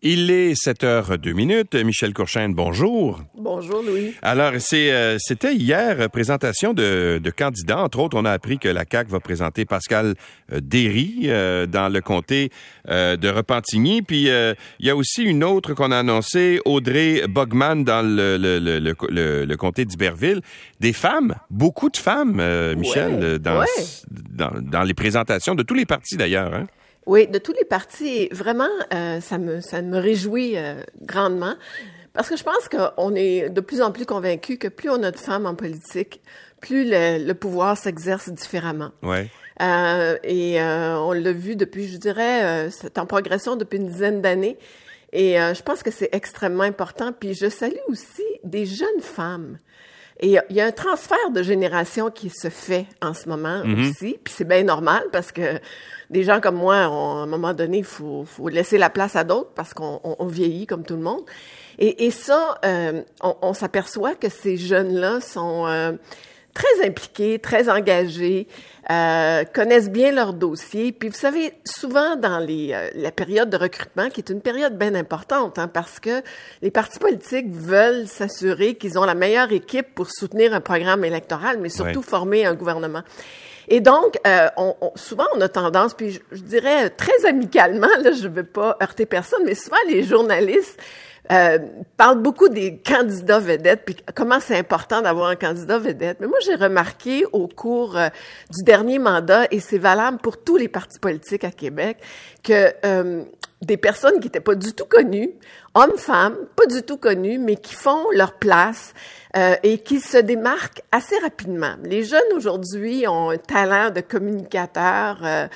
Il est 7 heures 2 minutes. Michel Courchaine, bonjour. Bonjour, Louis. Alors, c'est, euh, c'était hier, euh, présentation de, de, candidats. Entre autres, on a appris que la CAQ va présenter Pascal euh, Derry euh, dans le comté euh, de Repentigny. Puis, il y a aussi une autre qu'on a annoncée, Audrey Bogman dans le, le, le, le, le comté d'Iberville. Des femmes, beaucoup de femmes, Michel, ouais, dans, ouais. dans, dans, les présentations de tous les partis d'ailleurs. Hein? Oui, de tous les partis. Vraiment, euh, ça, me, ça me réjouit euh, grandement. Parce que je pense qu'on est de plus en plus convaincus que plus on a de femmes en politique, plus le, le pouvoir s'exerce différemment. Ouais. Euh, et on l'a vu depuis, je dirais, c'est en progression depuis une dizaine d'années. Et je pense que c'est extrêmement important. Puis je salue aussi des jeunes femmes. Et il y a un transfert de génération qui se fait en ce moment Mhm. aussi. Puis c'est bien normal parce que des gens comme moi, on, à un moment donné, il faut, faut, laisser la place à d'autres parce qu'on on, on vieillit comme tout le monde. Et, et ça, euh, on, on s'aperçoit que ces jeunes-là sont euh, très impliqués, très engagés, euh, connaissent bien leur dossier. Puis vous savez, souvent dans les, euh, la période de recrutement, qui est une période bien importante, hein, parce que les partis politiques veulent s'assurer qu'ils ont la meilleure équipe pour soutenir un programme électoral, mais surtout ouais. former un gouvernement. Et donc, euh, on, on, souvent, on a tendance, puis je, je dirais très amicalement, là, je ne veux pas heurter personne, mais souvent les journalistes euh, parlent beaucoup des candidats vedettes, puis comment c'est important d'avoir un candidat vedette. Mais moi, j'ai remarqué au cours euh, du dernier mandat, et c'est valable pour tous les partis politiques à Québec, que euh, des personnes qui n'étaient pas du tout connues, hommes, femmes, pas du tout connues, mais qui font leur place euh, et qui se démarquent assez rapidement. Les jeunes aujourd'hui ont un talent de communicateur, euh,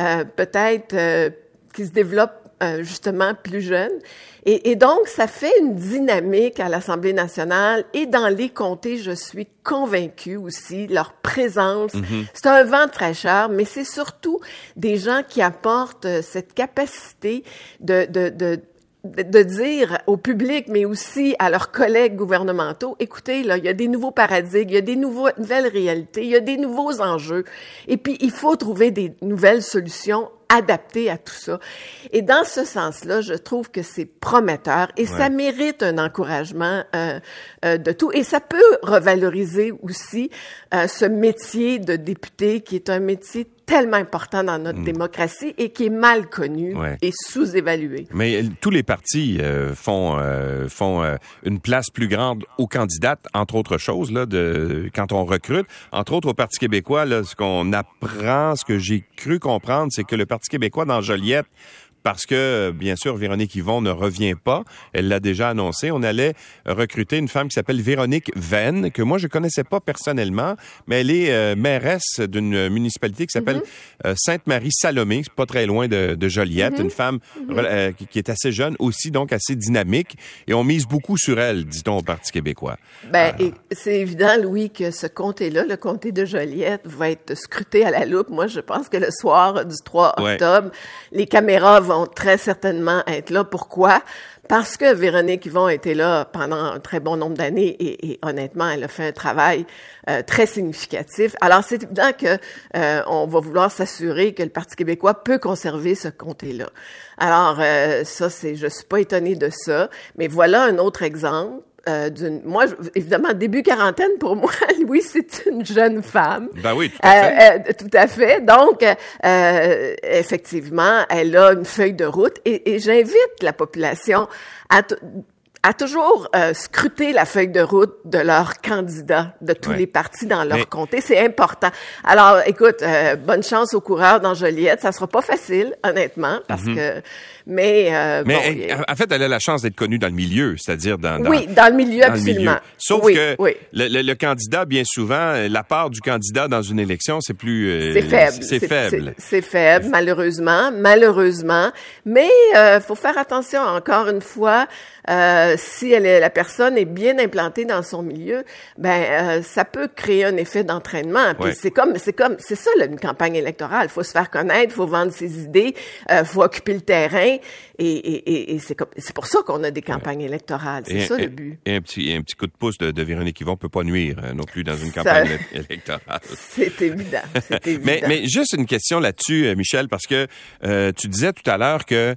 euh, peut-être euh, qui se développe euh, justement plus jeunes. Et, et, donc, ça fait une dynamique à l'Assemblée nationale et dans les comtés, je suis convaincue aussi, leur présence. Mm-hmm. C'est un vent de fraîcheur, mais c'est surtout des gens qui apportent euh, cette capacité de, de, de de dire au public, mais aussi à leurs collègues gouvernementaux, écoutez, là, il y a des nouveaux paradigmes, il y a des nouveaux, nouvelles réalités, il y a des nouveaux enjeux, et puis il faut trouver des nouvelles solutions adaptées à tout ça. Et dans ce sens-là, je trouve que c'est prometteur et ouais. ça mérite un encouragement euh, euh, de tout. Et ça peut revaloriser aussi euh, ce métier de député qui est un métier tellement important dans notre mmh. démocratie et qui est mal connu ouais. et sous-évalué. Mais tous les partis euh, font euh, font euh, une place plus grande aux candidates, entre autres choses là, de quand on recrute, entre autres au Parti québécois. Là, ce qu'on apprend, ce que j'ai cru comprendre, c'est que le Parti québécois dans Joliette parce que, bien sûr, Véronique Yvon ne revient pas. Elle l'a déjà annoncé. On allait recruter une femme qui s'appelle Véronique Venn, que moi, je connaissais pas personnellement, mais elle est euh, mairesse d'une municipalité qui s'appelle mm -hmm. euh, Sainte-Marie-Salomé, pas très loin de, de Joliette, mm -hmm. une femme mm -hmm. euh, qui, qui, est assez jeune, aussi donc assez dynamique, et on mise beaucoup sur elle, dit-on au Parti québécois. Ben, c'est évident, Louis, que ce comté-là, le comté de Joliette, va être scruté à la loupe. Moi, je pense que le soir du 3 octobre, ouais. les caméras vont très certainement être là. Pourquoi? Parce que Véronique Yvon était là pendant un très bon nombre d'années et, et, honnêtement, elle a fait un travail euh, très significatif. Alors, c'est évident que euh, on va vouloir s'assurer que le Parti québécois peut conserver ce comté-là. Alors, euh, ça, c'est, je suis pas étonnée de ça, mais voilà un autre exemple euh, d'une. Moi, évidemment, début quarantaine pour moi, Louis, c'est une jeune femme. Ben oui, tout à fait. Euh, euh, tout à fait. Donc, effectivement, elle a une feuille de route et, et j'invite la population à à toujours euh, scruter la feuille de route de leurs candidats de tous ouais. les partis dans leur Mais... comté. C'est important. Alors, écoute, euh, bonne chance aux coureurs dans Joliette. Ça sera pas facile, honnêtement, parce mm -hmm. que... Mais, euh, Mais bon, elle, en fait, elle a la chance d'être connue dans le milieu, c'est-à-dire dans, dans, Oui, dans le milieu, dans absolument. Le milieu. Sauf oui, que oui. Le, le, le, candidat, bien souvent, la part du candidat dans une élection, c'est plus... Euh, c'est faible. C'est faible. C'est faible, malheureusement. Malheureusement. Mais il euh, faut faire attention, encore une fois, euh, si elle est, la personne est bien implantée dans son milieu, ben euh, ça peut créer un effet d'entraînement. Puis ouais. c'est comme c'est comme c'est ça là, une campagne électorale. Il faut se faire connaître, il faut vendre ses idées, il euh, faut occuper le terrain. Et, et, et c'est c'est pour ça qu'on a des campagnes électorales. C'est ça le but. Et un petit un petit coup de pouce de, de Véronique Yvon peut pas nuire hein, non plus dans une campagne ça, électorale. C'est évident. Mais mais juste une question là-dessus, Michel, parce que tu disais tout à l'heure que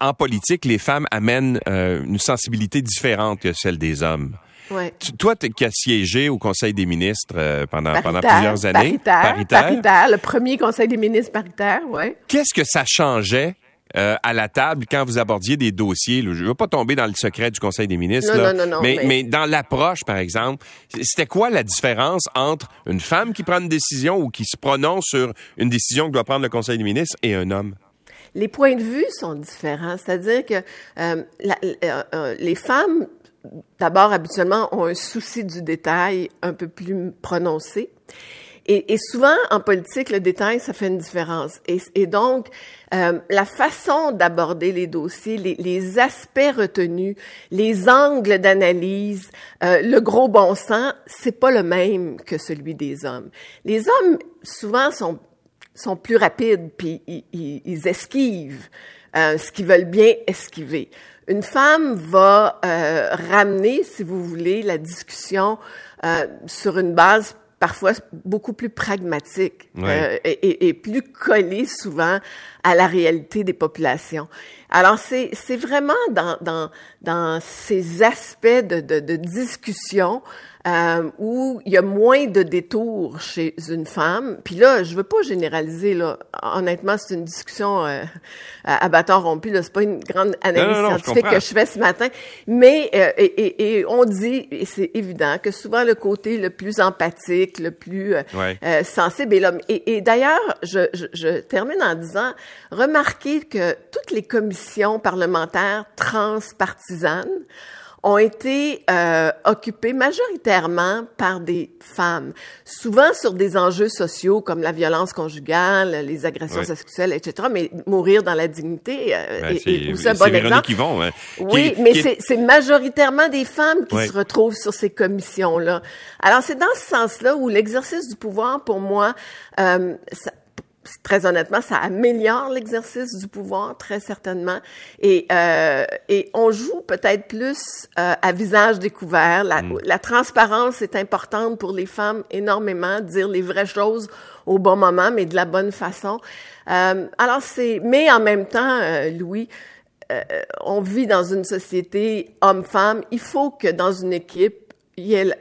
en politique, les femmes amènent euh, une sensibilité différente que celle des hommes. Ouais. Tu- toi, tu qui as siégé au Conseil des ministres euh, pendant, plusieurs années. Paritaire, paritaire, le premier conseil des ministres paritaire, ouais. Qu'est-ce que ça changeait euh, à la table quand vous abordiez des dossiers? là? Je ne veux pas tomber dans le secret du Conseil des ministres, Non, là, non, non, non, mais, mais- mais dans l'approche, par exemple, c'était quoi la différence entre une femme qui prend une décision ou qui se prononce sur une décision que doit prendre le Conseil des ministres et un homme? Les points de vue sont différents, c'est-à-dire que euh, euh, euh, les femmes, d'abord, habituellement, ont un souci du détail un peu plus prononcé. Et, souvent, en politique, le détail, ça fait une différence. Et, et donc, euh, la façon d'aborder les dossiers, les, les aspects retenus, les angles d'analyse, euh, le gros bon sens, c'est pas le même que celui des hommes. Les hommes, souvent, sont sont plus rapides, puis ils, ils- ils esquivent euh, ce qu'ils veulent bien esquiver. Une femme va euh, ramener, si vous voulez, la discussion euh, sur une base parfois beaucoup plus pragmatique Ouais. euh, et, et- et plus collée souvent à la réalité des populations. Alors c'est c'est vraiment dans dans dans ces aspects de de, de discussion euh, où il y a moins de détours chez une femme. Puis là, je veux pas généraliser là. Honnêtement, c'est une discussion euh, à bâton rompu. Là, c'est pas une grande analyse Non, non, non, je scientifique que je fais ce matin. Mais euh, et, et- et on dit, et c'est évident, que souvent le côté le plus empathique, le plus euh, Ouais. euh, sensible est l'homme. Et, et d'ailleurs, je, je, je termine en disant, remarquez que toutes les commissions parlementaires transpartisanes ont été euh, occupées majoritairement par des femmes, souvent sur des enjeux sociaux comme la violence conjugale, les agressions Ouais. sexuelles, etc. Mais mourir dans la dignité euh, Ben, aussi un c'est bon Véronique. Yvon, hein, Oui, mais qui est- c'est c'est majoritairement des femmes qui Ouais. se retrouvent sur ces commissions-là. Alors, c'est dans ce sens-là où l'exercice du pouvoir, pour moi, euh, ça- très honnêtement, ça améliore l'exercice du pouvoir, très certainement. Et, euh, et on joue peut-être plus euh, à visage découvert. La, Mm. la transparence est importante pour les femmes énormément, dire les vraies choses au bon moment, mais de la bonne façon. Euh, alors, c'est... Mais en même temps, euh, Louis, euh, on vit dans une société homme-femme. Il faut que dans une équipe, il y ait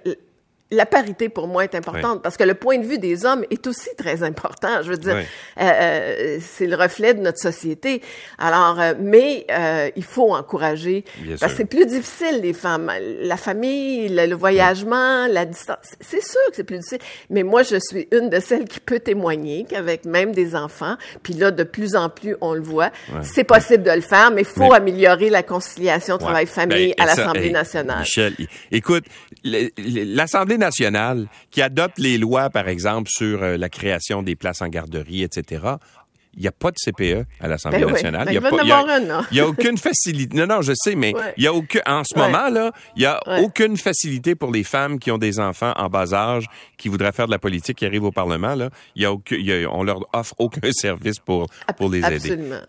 la, parité pour moi est importante parce que le point de vue des hommes est aussi très important. Je veux dire, Oui. euh, euh, c'est le reflet de notre société. Alors, euh, mais euh, il faut encourager Bien parce que c'est plus difficile les femmes, la famille, le, le voyagement, la distance. C'est sûr que c'est plus difficile. Mais moi, je suis une de celles qui peut témoigner qu'avec même des enfants, puis là, de plus en plus, on le voit, c'est possible de le faire, mais il faut Mais- améliorer la conciliation travail-famille Ben, à l'Assemblée nationale. Michel, écoute, l'Assemblée qui adopte les lois, par exemple, sur euh, la création des places en garderie, etc., il n'y a pas de CPE à l'Assemblée Ben nationale. Ben, Il y a il il a-. Il n'y aucune facilité. Non, non, je sais, mais Ouais. il y a aucun, en ce Ouais. moment, là, il n'y a Ouais. aucune facilité pour les femmes qui ont des enfants en bas âge, qui voudraient faire de la politique, qui arrivent au Parlement, là. Il y a aucun, il y a- on leur offre aucun service pour, pour les aider.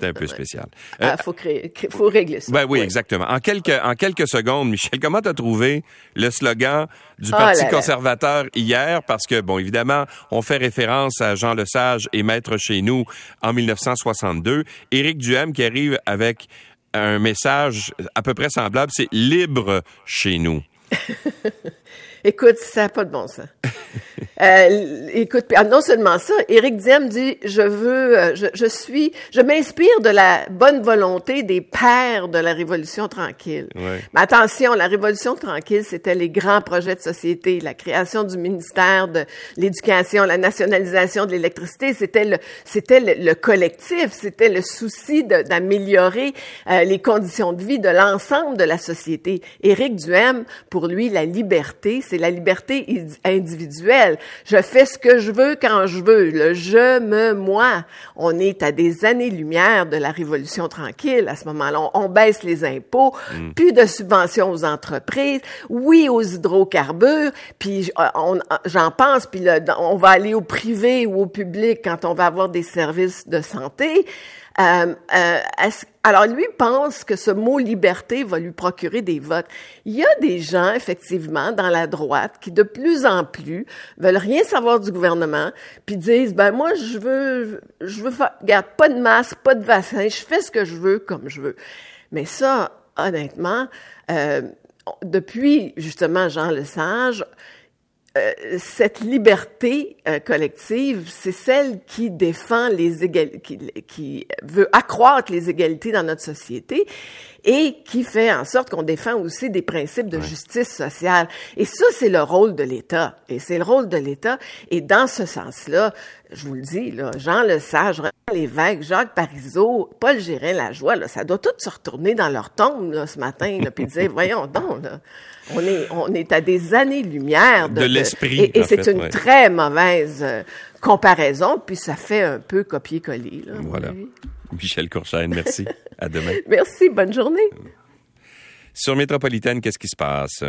C'est un peu spécial. Ah, faut créer, cré- faut régler ça. Ben oui, exactement. En quelques, en quelques secondes, Michel, comment t'as trouvé le slogan du Oh Parti là là. conservateur hier? Parce que, bon, évidemment, on fait référence à Jean Lesage et Maître chez nous en 1962. Éric Duhem qui arrive avec un message à peu près semblable, c'est libre chez nous. Écoute, ça n'a pas de bon sens. Euh, écoute, ah, non seulement ça, Éric Diem dit je veux, euh, je, je suis, je m'inspire de la bonne volonté des pères de la Révolution tranquille. Ouais. Mais attention, la Révolution tranquille, c'était les grands projets de société, la création du ministère de l'Éducation, la nationalisation de l'électricité, c'était le, c'était le, le collectif, c'était le souci d'améliorer euh, les conditions de vie de l'ensemble de la société. Éric Duhem, pour lui, la liberté, c'est la liberté id- individuelle. Je fais ce que je veux quand je veux. Le je, me, moi. On est à des années-lumière de la Révolution tranquille à ce moment-là. On, on baisse les impôts, plus de subventions aux entreprises, oui aux hydrocarbures, puis euh, on- j'en pense, puis là, on va aller au privé ou au public quand on va avoir des services de santé. Euh, euh, alors lui pense que ce mot liberté va lui procurer des votes. Il y a des gens effectivement dans la droite qui de plus en plus veulent rien savoir du gouvernement, puis disent ben moi je veux je veux faire, regarde pas de masque, pas de vaccin, je fais ce que je veux comme je veux. Mais ça, honnêtement, euh, depuis justement Jean Lesage, euh, cette liberté euh, collective, c'est celle qui défend les égalités, qui, qui, veut accroître les égalités dans notre société et qui fait en sorte qu'on défend aussi des principes de justice sociale. Et ça, c'est le rôle de l'État. Et c'est le rôle de l'État. Et dans ce sens-là, je vous le dis, là, Jean Lesage, Lévesque, Jacques Parizeau, Paul Gérin joie, là, ça doit tout se retourner dans leur tombe là, ce matin, là, puis dire, voyons donc, là, on est, on est à des années-lumière de, l'esprit. Et, c'est une très mauvaise euh, comparaison, puis ça fait un peu copier-coller. Voilà. Michel Courchaine, merci. à demain. Merci, bonne journée. Sur Métropolitaine, qu'est-ce qui se passe?